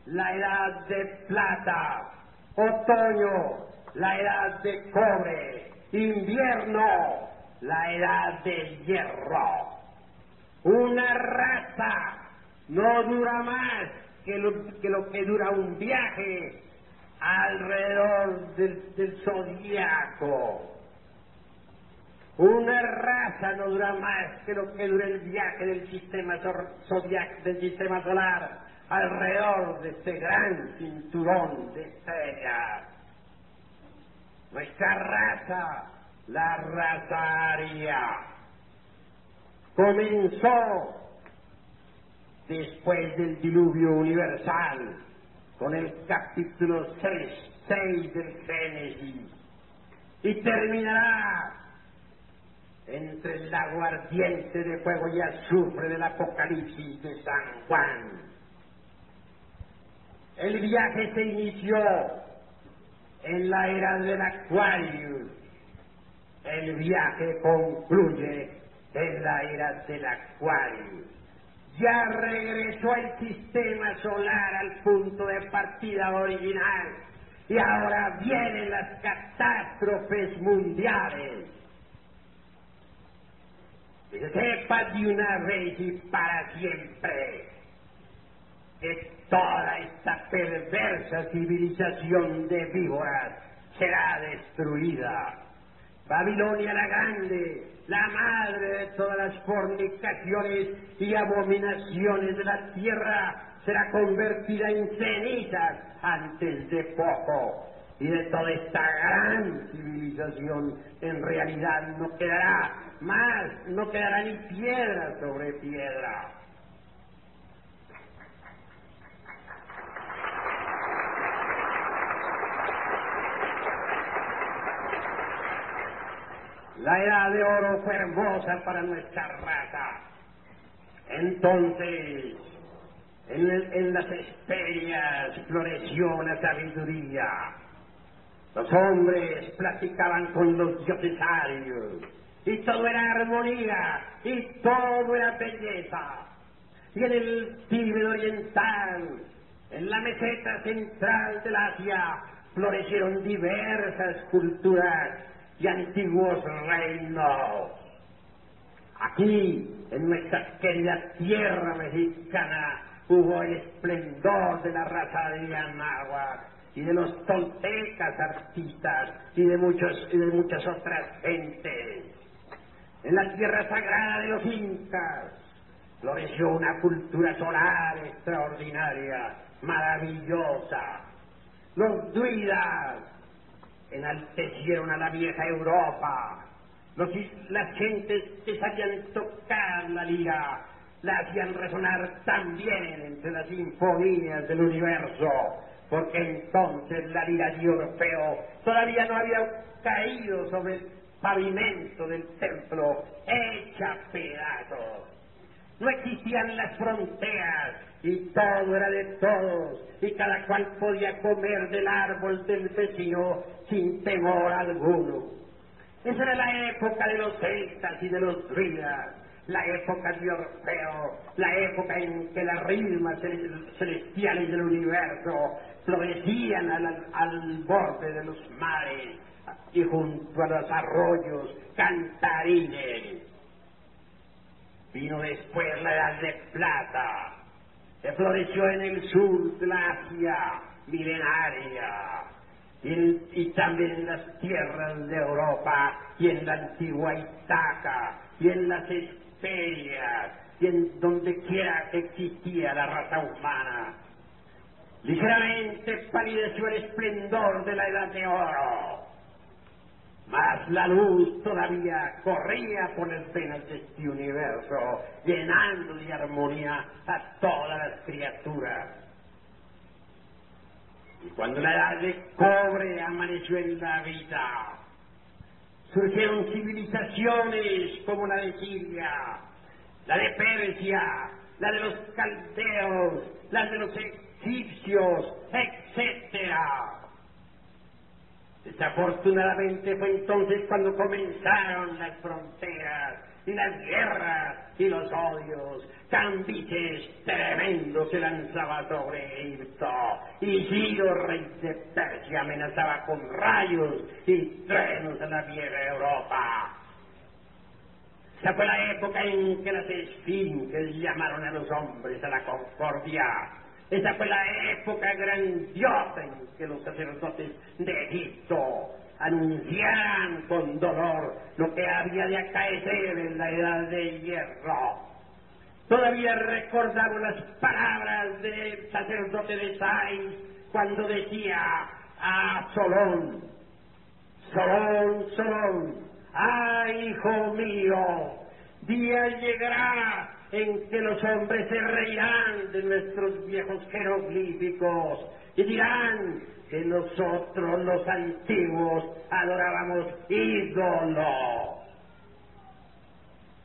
Speaker 3: la edad de plata. Otoño, la edad de cobre. Invierno, la edad de hierro. Una raza no dura más que lo que, dura un viaje alrededor del, del zodiaco. Una raza no dura más que lo que dura el viaje del sistema del sistema solar alrededor de este gran cinturón de estrellas. Nuestra raza, la raza aria, comenzó después del diluvio universal con el capítulo 6, 6 del Génesis y terminará entre el lago ardiente de fuego y azufre del Apocalipsis de San Juan. El viaje se inició en la era del Aquarius. El viaje concluye en la era del Aquarius. Ya regresó el sistema solar al punto de partida original y ahora vienen las catástrofes mundiales. Sepa de una vez y para siempre que toda esta perversa civilización de víboras será destruida. Babilonia la Grande, la madre de todas las fornicaciones y abominaciones de la tierra, será convertida en cenizas antes de poco. Y de toda esta gran civilización en realidad no quedará más, no quedará ni piedra sobre piedra. La edad de oro fue hermosa para nuestra raza. Entonces, en, en las esperias floreció la sabiduría. Los hombres platicaban con los dioses y todo era armonía y todo era belleza. Y en el Tíbet oriental, en la meseta central del Asia, florecieron diversas culturas y antiguos reinos. Aquí, en nuestra querida tierra mexicana, hubo el esplendor de la raza de Anáhuac y de los toltecas artistas y de, muchos, y de muchas otras gentes. En la tierra sagrada de los incas floreció una cultura solar extraordinaria, maravillosa. Los druidas enaltecieron a la vieja Europa. Los, las gentes que sabían tocar la lira la hacían resonar también entre las sinfonías del universo, porque entonces la lira de Orfeo todavía no había caído sobre pavimento del templo, hecha pedazos. No existían las fronteras y todo era de todos y cada cual podía comer del árbol del vecino sin temor alguno. Esa era la época de los celtas y de los druidas, la época de Orfeo, la época en que las rimas celestiales del universo florecían al, al borde de los mares y junto a los arroyos cantarines. Vino después la edad de plata, que floreció en el sur de la Asia milenaria y, también en las tierras de Europa y en la antigua Itaca y en las Esperias y en donde quiera que existía la raza humana. Ligeramente palideció el esplendor de la edad de oro mas la luz todavía corría por las venas de este universo, llenando de armonía a todas las criaturas. Y cuando la edad de cobre amaneció en la vida, surgieron civilizaciones como la de Siria, la de Persia, la de los caldeos, la de los egipcios, etcétera Desafortunadamente fue entonces cuando comenzaron las fronteras y las guerras y los odios. Cambises tremendos se lanzaba sobre Egipto y Ciro, rey de Persia, amenazaba con rayos y truenos a la vieja Europa. Esa fue la época en que las esfinges llamaron a los hombres a la concordia. Esa fue la época grandiosa en que los sacerdotes de Egipto anunciaran con dolor lo que había de acaecer en la edad de hierro. Todavía recordamos las palabras del sacerdote de Sais cuando decía a Solón, Solón, Solón, ¡ay, hijo mío! Día llegará en que los hombres se reirán de nuestros viejos jeroglíficos y dirán que nosotros los antiguos adorábamos ídolos.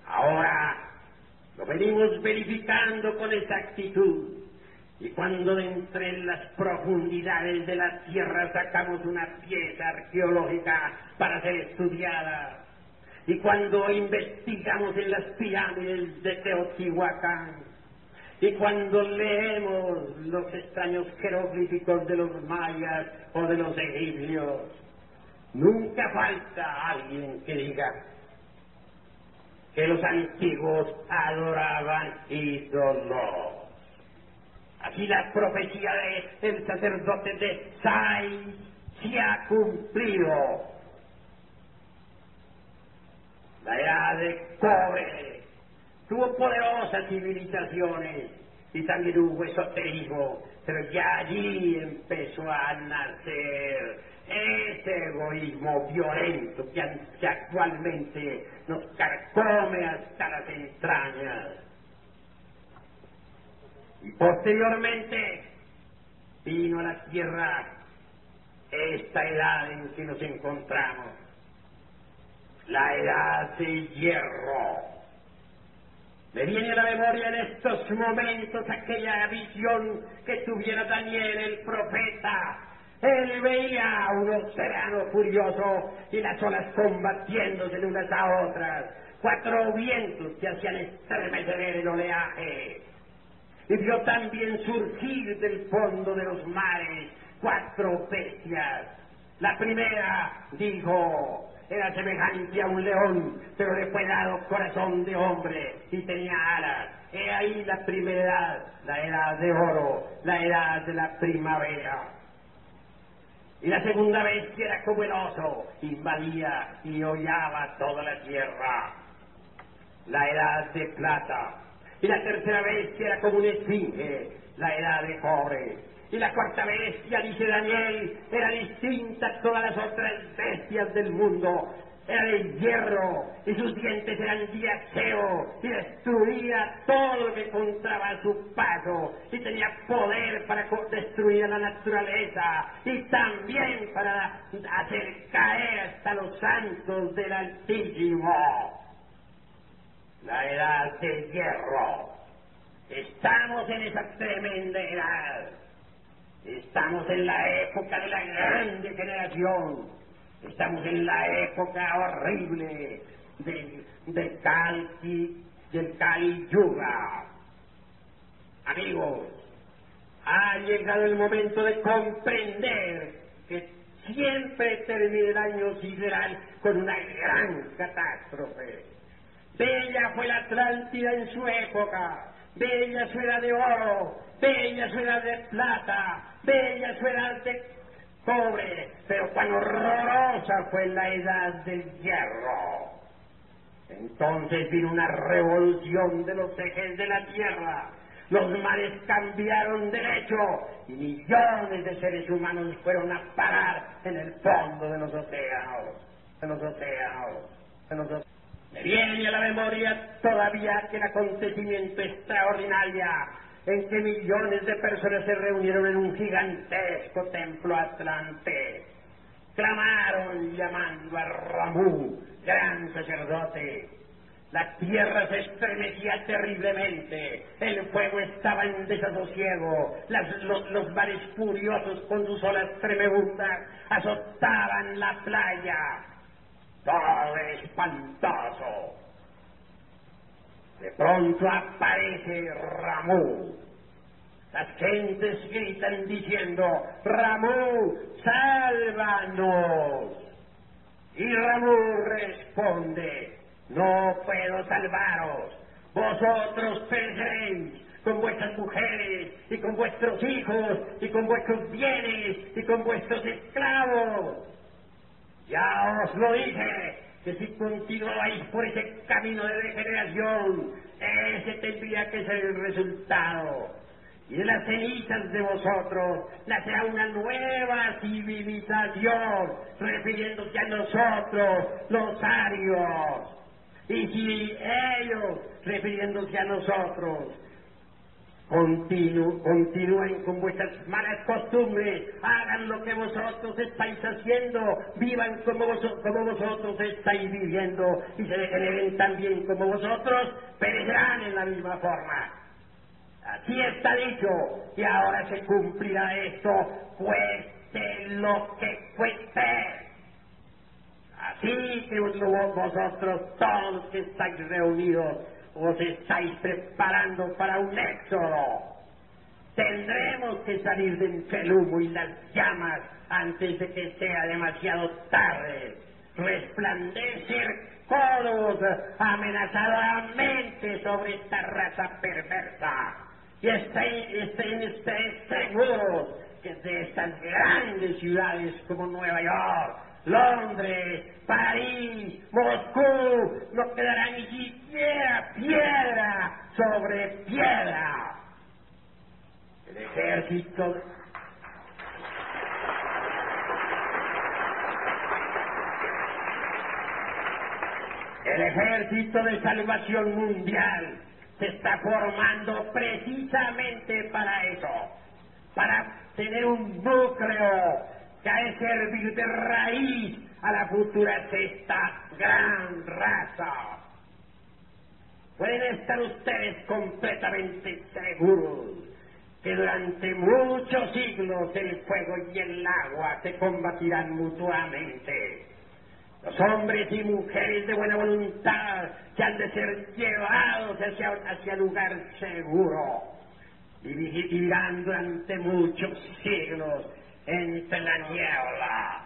Speaker 3: Ahora lo venimos verificando con exactitud. Y cuando de entre las profundidades de la tierra sacamos una pieza arqueológica para ser estudiada, y cuando investigamos en las pirámides de Teotihuacán, y cuando leemos los extraños jeroglíficos de los mayas o de los egipcios, nunca falta alguien que diga que los antiguos adoraban ídolos. Aquí la profecía del sacerdote de Sai se ha cumplido la edad de cobre, tuvo poderosas civilizaciones y también hubo esoterismo, pero ya allí empezó a nacer ese egoísmo violento que, actualmente nos carcome hasta las entrañas. Y posteriormente vino a la tierra esta edad en que nos encontramos la edad de hierro. Me viene a la memoria en estos momentos aquella visión que tuviera Daniel el profeta. Él veía a un océano furioso y las olas combatiéndose de unas a otras, cuatro vientos que hacían estremecer el oleaje. Y vio también surgir del fondo de los mares cuatro bestias. La primera dijo, era semejante a un león, pero le fue dado corazón de hombre y tenía alas. He ahí la primera edad, la edad de oro, la edad de la primavera. Y la segunda bestia era como el oso, invadía y hollaba toda la tierra. La edad de plata. Y la tercera bestia era como un esfinge, la edad de cobre y la cuarta bestia, dice Daniel, era distinta a todas las otras bestias del mundo. Era de hierro y sus dientes eran diaseo y destruía todo lo que encontraba a su paso y tenía poder para destruir la naturaleza y también para hacer caer hasta los santos del Altísimo. La edad del hierro. Estamos en esa tremenda edad Estamos en la época de la grande generación. Estamos en la época horrible del, del del Kali Yuga. Amigos, ha llegado el momento de comprender que siempre termina el año sideral con una gran catástrofe. Bella fue la Atlántida en su época, bella su era de oro, bella su era de plata, bella de cobre, pero cuán horrorosa fue la edad del hierro. Entonces vino una revolución de los ejes de la tierra. Los mares cambiaron derecho y millones de seres humanos fueron a parar en el fondo de los océanos, en los océanos, en los océanos. Me viene a la memoria todavía aquel acontecimiento extraordinario en que millones de personas se reunieron en un gigantesco templo atlante. Clamaron llamando a Ramú, gran sacerdote. La tierra se estremecía terriblemente, el fuego estaba en desasosiego, los, los furiosos con sus olas tremebundas azotaban la playa. Todo espantoso. De pronto aparece Ramón. Las gentes gritan diciendo, Ramón, sálvanos. Y Ramón responde, no puedo salvaros, vosotros pereceréis con vuestras mujeres y con vuestros hijos y con vuestros bienes y con vuestros esclavos. Ya os lo dije, que si continuáis por ese camino de degeneración, ese tendría que ser el resultado. Y de las cenizas de vosotros nacerá una nueva civilización, refiriéndose a nosotros, los arios. Y si ellos, refiriéndose a nosotros, Continu, continúen con vuestras malas costumbres, hagan lo que vosotros estáis haciendo, vivan como, vosotros estáis viviendo. Y se degeneren también como vosotros, perecerán en la misma forma. Así está dicho, y ahora se cumplirá esto, cueste lo que cueste. Así que vosotros todos que estáis reunidos os estáis preparando para un éxodo. Tendremos que salir de entre el humo y las llamas antes de que sea demasiado tarde. Resplandecer codos amenazadamente sobre esta raza perversa. Y estén, estén seguros que de estas grandes ciudades como Nueva York, Londres, París, Moscú, no quedará ni siquiera piedra sobre piedra. El ejército El ejército de salvación mundial se está formando precisamente para eso, para tener un núcleo que ha de servir de raíz a la futura sexta gran raza. Pueden estar ustedes completamente seguros que durante muchos siglos el fuego y el agua se combatirán mutuamente. Los hombres y mujeres de buena voluntad que han de ser llevados hacia, hacia lugar seguro y vivirán durante muchos siglos entre la niebla.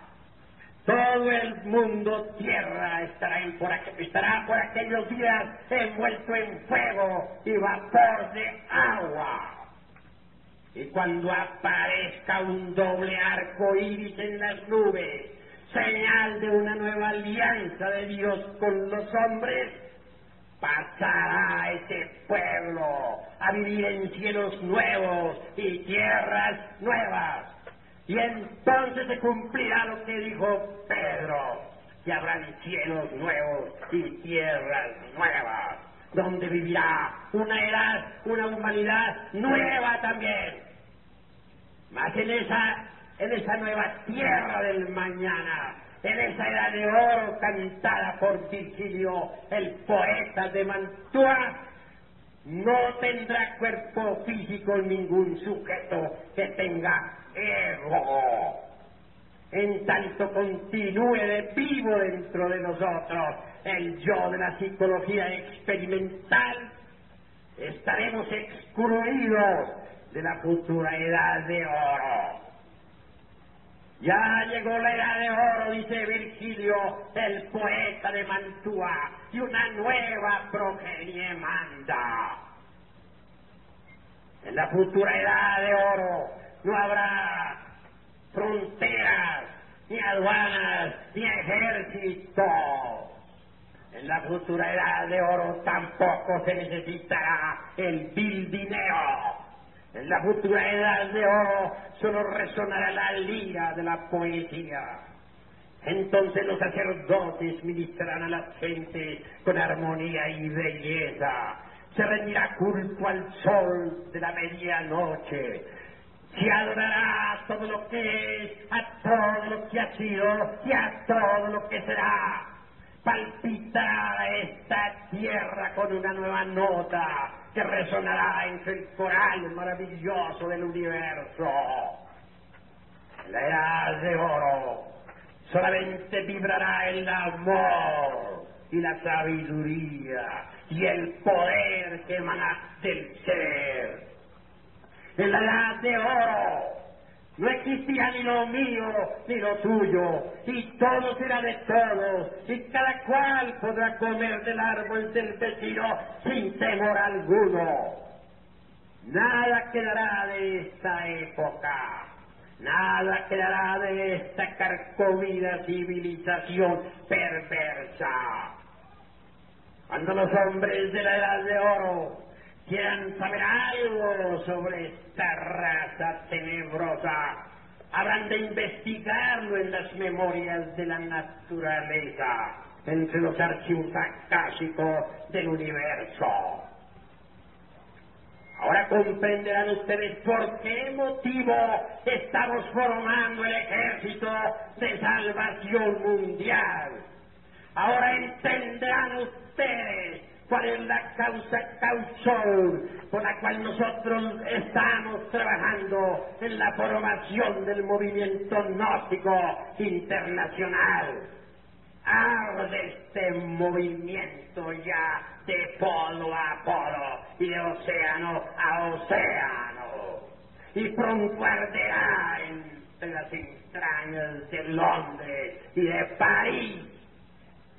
Speaker 3: Todo el mundo tierra estará, por, estará por aquellos días envuelto en fuego y vapor de agua. Y cuando aparezca un doble arco iris en las nubes, señal de una nueva alianza de Dios con los hombres, pasará ese pueblo a vivir en cielos nuevos y tierras nuevas y entonces se cumplirá lo que dijo Pedro, que habrán cielos nuevos y tierras nuevas, donde vivirá una edad, una humanidad nueva también. Mas en esa, en esa nueva tierra del mañana, en esa edad de oro cantada por Virgilio, el poeta de Mantua, no tendrá cuerpo físico ningún sujeto que tenga ego. En tanto continúe de vivo dentro de nosotros el yo de la psicología experimental, estaremos excluidos de la futura edad de oro. Ya llegó la edad de oro, dice Virgilio, el poeta de Mantua, y una nueva progenie manda. En la futura edad de oro no habrá fronteras, ni aduanas, ni ejércitos. En la futura edad de oro tampoco se necesitará el bildineo. En la futura edad de oro solo resonará la lira de la poesía. Entonces los sacerdotes ministrarán a la gente con armonía y belleza. Se rendirá culto al sol de la medianoche. Se adorará todo lo que es, a todo lo que ha sido y a todo lo que será. Palpitará esta tierra con una nueva nota que resonará entre el coral maravilloso del universo. La edad de oro solamente vibrará el amor y la sabiduría y el poder que emana del ser. En la edad de oro no existía ni lo mío ni lo tuyo, y todo será de todos, y cada cual podrá comer del árbol del vecino sin temor alguno. Nada quedará de esta época, nada quedará de esta carcomida civilización perversa. Cuando los hombres de la edad de oro quieran saber algo sobre esta raza tenebrosa, habrán de investigarlo en las memorias de la naturaleza, entre los archivos acásicos del universo. Ahora comprenderán ustedes por qué motivo estamos formando el ejército de salvación mundial. Ahora entenderán ustedes cuál es la causa causal por la cual nosotros estamos trabajando en la formación del movimiento gnóstico internacional. Arde este movimiento ya de polo a polo y de océano a océano. Y pronto arderá entre las entrañas de Londres y de París.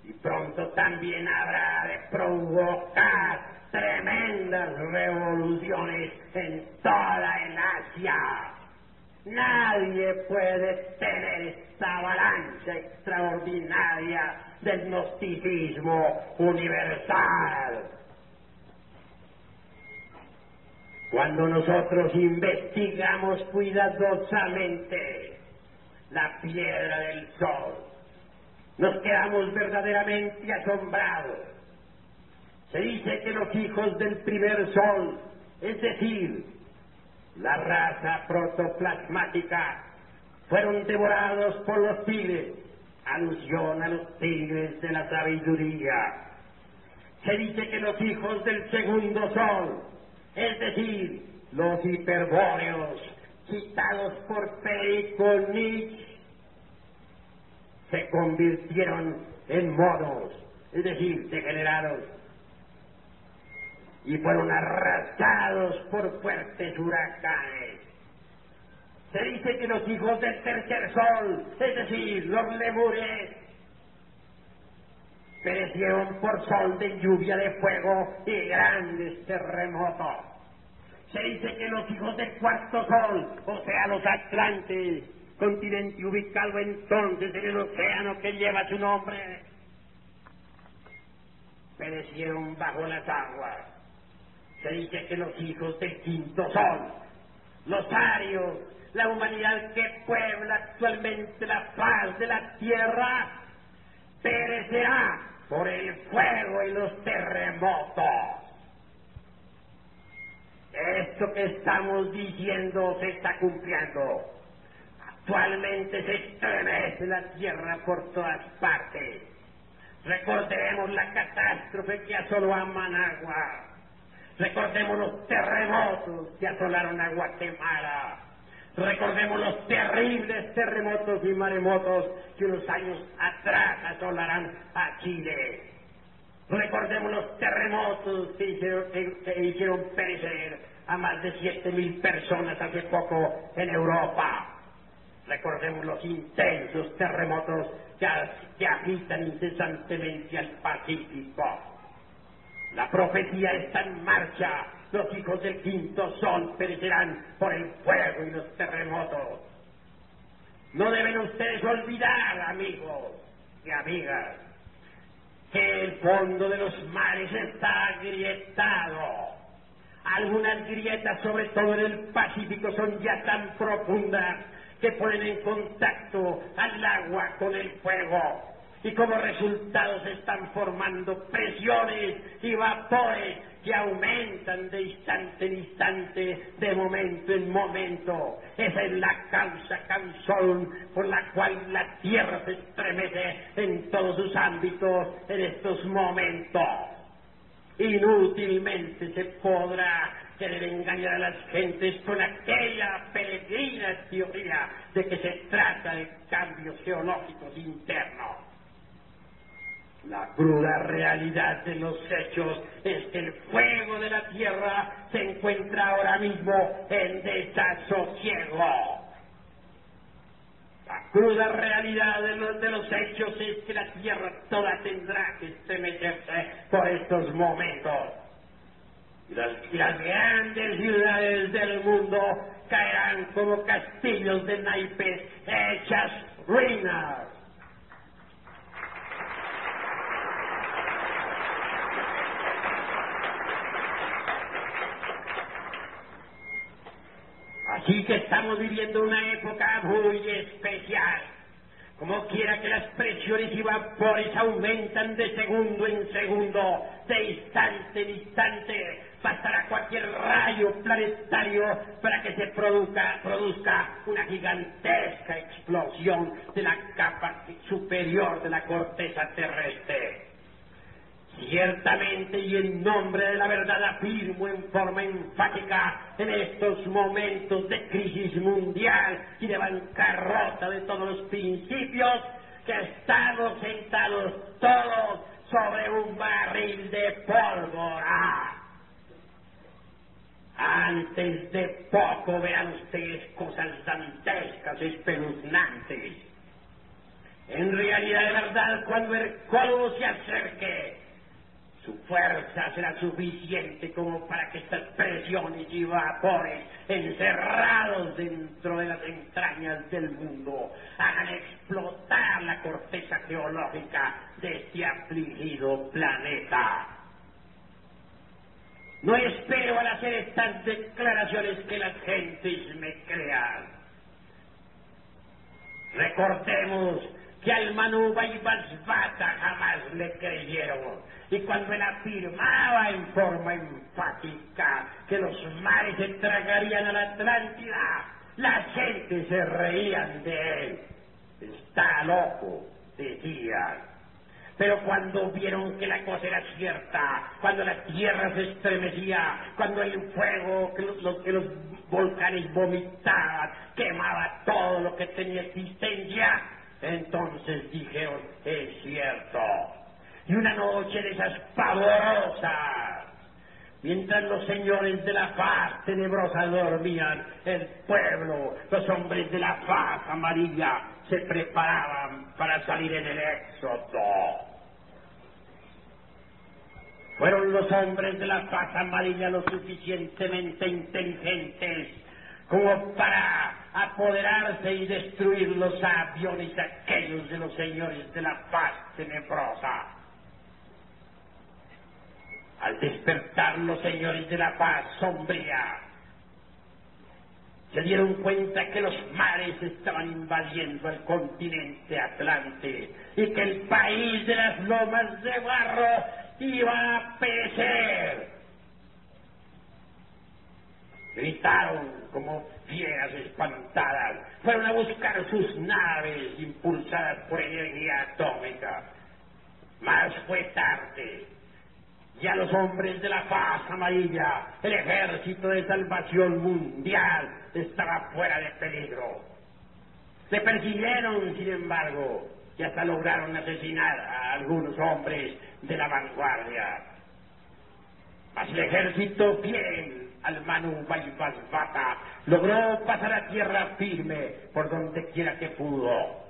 Speaker 3: Y pronto también habrá de provocar tremendas revoluciones en toda el Asia. Nadie puede tener esta avalancha extraordinaria del gnosticismo universal. Cuando nosotros investigamos cuidadosamente la piedra del sol, nos quedamos verdaderamente asombrados. Se dice que los hijos del primer sol, es decir, la raza protoplasmática, fueron devorados por los tigres, alusión a los tigres de la sabiduría. Se dice que los hijos del segundo sol, es decir, los hiperbóreos, citados por Nietzsche, se convirtieron en monos, es decir, degenerados, y fueron arrasados por fuertes huracanes. Se dice que los hijos del tercer sol, es decir, los lemures, perecieron por sol de lluvia de fuego y grandes terremotos. Se dice que los hijos del cuarto sol, o sea, los atlantes, continente ubicado entonces en el océano que lleva su nombre, perecieron bajo las aguas. Se dice que los hijos del quinto sol, los arios, la humanidad que puebla actualmente la paz de la tierra, perecerá por el fuego y los terremotos. Esto que estamos diciendo se está cumpliendo. Actualmente se estremece la tierra por todas partes. Recordemos la catástrofe que asoló a Managua. Recordemos los terremotos que asolaron a Guatemala. Recordemos los terribles terremotos y maremotos que unos años atrás asolarán a Chile. Recordemos los terremotos que hicieron, que, que hicieron perecer a más de siete mil personas hace poco en Europa. Recordemos los intensos terremotos que, agitan incesantemente al Pacífico. La profecía está en marcha. Los hijos del quinto sol perecerán por el fuego y los terremotos. No deben ustedes olvidar, amigos y amigas, que el fondo de los mares está agrietado. Algunas grietas, sobre todo en el Pacífico, son ya tan profundas que ponen en contacto al agua con el fuego y como resultado se están formando presiones y vapores que aumentan de instante en instante, de momento en momento. Esa es la causa causón por la cual la Tierra se estremece en todos sus ámbitos en estos momentos. Inútilmente se podrá querer engañar a las gentes con aquella peregrina teoría de que se trata de cambios geológicos internos. La cruda realidad de los hechos es que el fuego de la tierra se encuentra ahora mismo en desasosiego. La cruda realidad de los, de los hechos es que la tierra toda tendrá que estremecerse por estos momentos. Las, las grandes ciudades del mundo caerán como castillos de naipes hechas ruinas. Así que estamos viviendo una época muy especial. Como quiera que las presiones y vapores aumentan de segundo en segundo, de instante en instante, bastará cualquier rayo planetario para que se produzca, produzca una gigantesca explosión de la capa superior de la corteza terrestre. Ciertamente y en nombre de la verdad afirmo en forma enfática en estos momentos de crisis mundial y de bancarrota de todos los principios que estamos sentados todos sobre un barril de pólvora. Antes de poco vean ustedes cosas dantescas, espeluznantes. En realidad, de verdad, cuando colmo se acerque, su fuerza será suficiente como para que estas presiones y vapores encerrados dentro de las entrañas del mundo hagan explotar la corteza geológica de este afligido planeta. No espero al hacer estas declaraciones que las gentes me crean. Recordemos que al Manuba y Basbata jamás le creyeron. Y cuando él afirmaba en forma enfática que los mares se tragarían a la Atlántida, la gente se reían de él. Está loco, decían. Pero cuando vieron que la cosa era cierta, cuando la tierra se estremecía, cuando el fuego que los, que los volcanes vomitaban, quemaba todo lo que tenía existencia, entonces dijeron, es cierto. Y una noche de esas pavorosas, mientras los señores de la paz tenebrosa dormían, el pueblo, los hombres de la paz amarilla, se preparaban para salir en el éxodo. Fueron los hombres de la paz amarilla lo suficientemente inteligentes como para apoderarse y destruir los aviones aquellos de los señores de la paz tenebrosa. Al despertar los señores de la paz sombría, se dieron cuenta que los mares estaban invadiendo el continente Atlante y que el país de las lomas de barro iba a perecer. Gritaron como fieras espantadas, fueron a buscar sus naves impulsadas por energía atómica. Mas fue tarde. Ya los hombres de la paz amarilla, el ejército de salvación mundial, estaba fuera de peligro. Le persiguieron, sin embargo, y hasta lograron asesinar a algunos hombres de la vanguardia. Mas el ejército fiel al Manu Basbata logró pasar a tierra firme por donde quiera que pudo.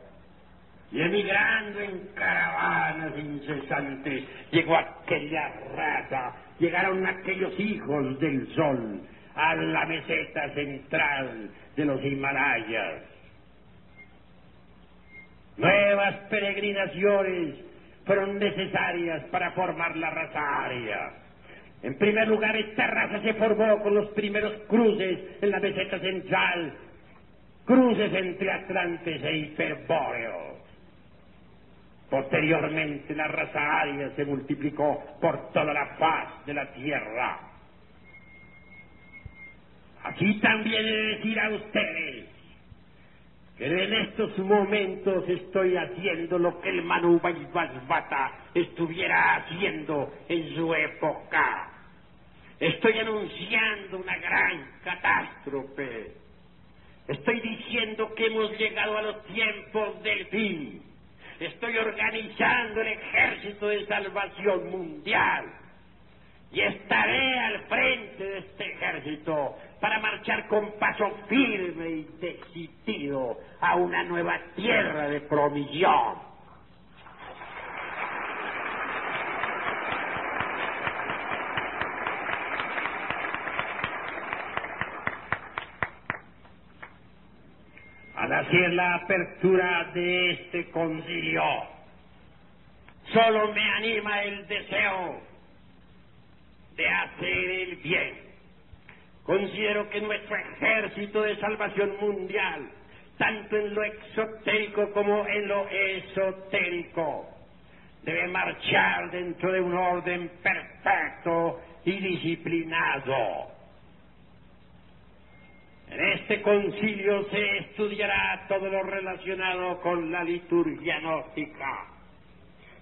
Speaker 3: Y emigrando en caravanas incesantes, llegó aquella raza, llegaron aquellos hijos del sol a la meseta central de los Himalayas. Nuevas peregrinaciones fueron necesarias para formar la raza aria. En primer lugar, esta raza se formó con los primeros cruces en la meseta central, cruces entre Atlantes e Hiperbóreos. Posteriormente, la raza aria se multiplicó por toda la faz de la Tierra. Aquí también he de decir a ustedes que en estos momentos estoy haciendo lo que el Manu Basbata estuviera haciendo en su época. Estoy anunciando una gran catástrofe. Estoy diciendo que hemos llegado a los tiempos del fin. estoy organizando el ejército de salvación mundial. Y estaré al frente de este ejército para marchar con paso firme y decidido a una nueva tierra de promisión. Al hacer la apertura de este concilio, solo me anima el deseo de hacer el bien. Considero que nuestro ejército de salvación mundial, tanto en lo exotérico como en lo esotérico, debe marchar dentro de un orden perfecto y disciplinado. En este concilio se estudiará todo lo relacionado con la liturgia gnóstica,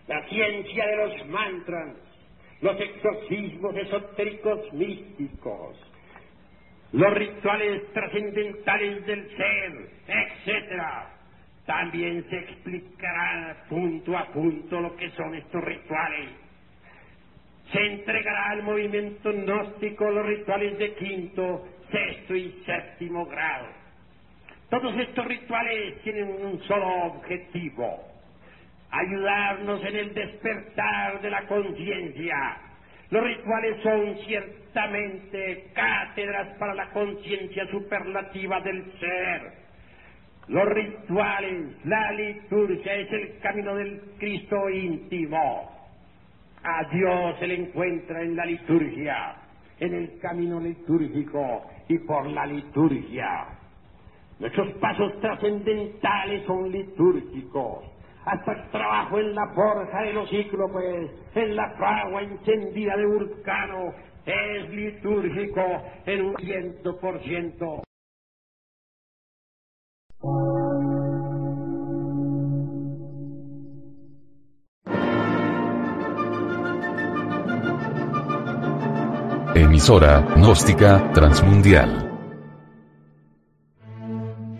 Speaker 3: la ciencia de los mantras, los exorcismos esotéricos místicos, los rituales trascendentales del ser, etc. También se explicará punto a punto lo que son estos rituales. Se entregará al movimiento gnóstico los rituales de quinto, sexto y séptimo grado. Todos estos rituales tienen un solo objetivo, ayudarnos en el despertar de la conciencia. Los rituales son ciertamente cátedras para la conciencia superlativa del ser. Los rituales, la liturgia es el camino del Cristo íntimo. A Dios se le encuentra en la liturgia, en el camino litúrgico y por la liturgia. Nuestros pasos trascendentales son litúrgicos. Hasta el trabajo en la forja de los cíclopes, en la fragua encendida de Vulcano, es litúrgico en un ciento por ciento.
Speaker 1: Emisora, gnóstica, transmundial.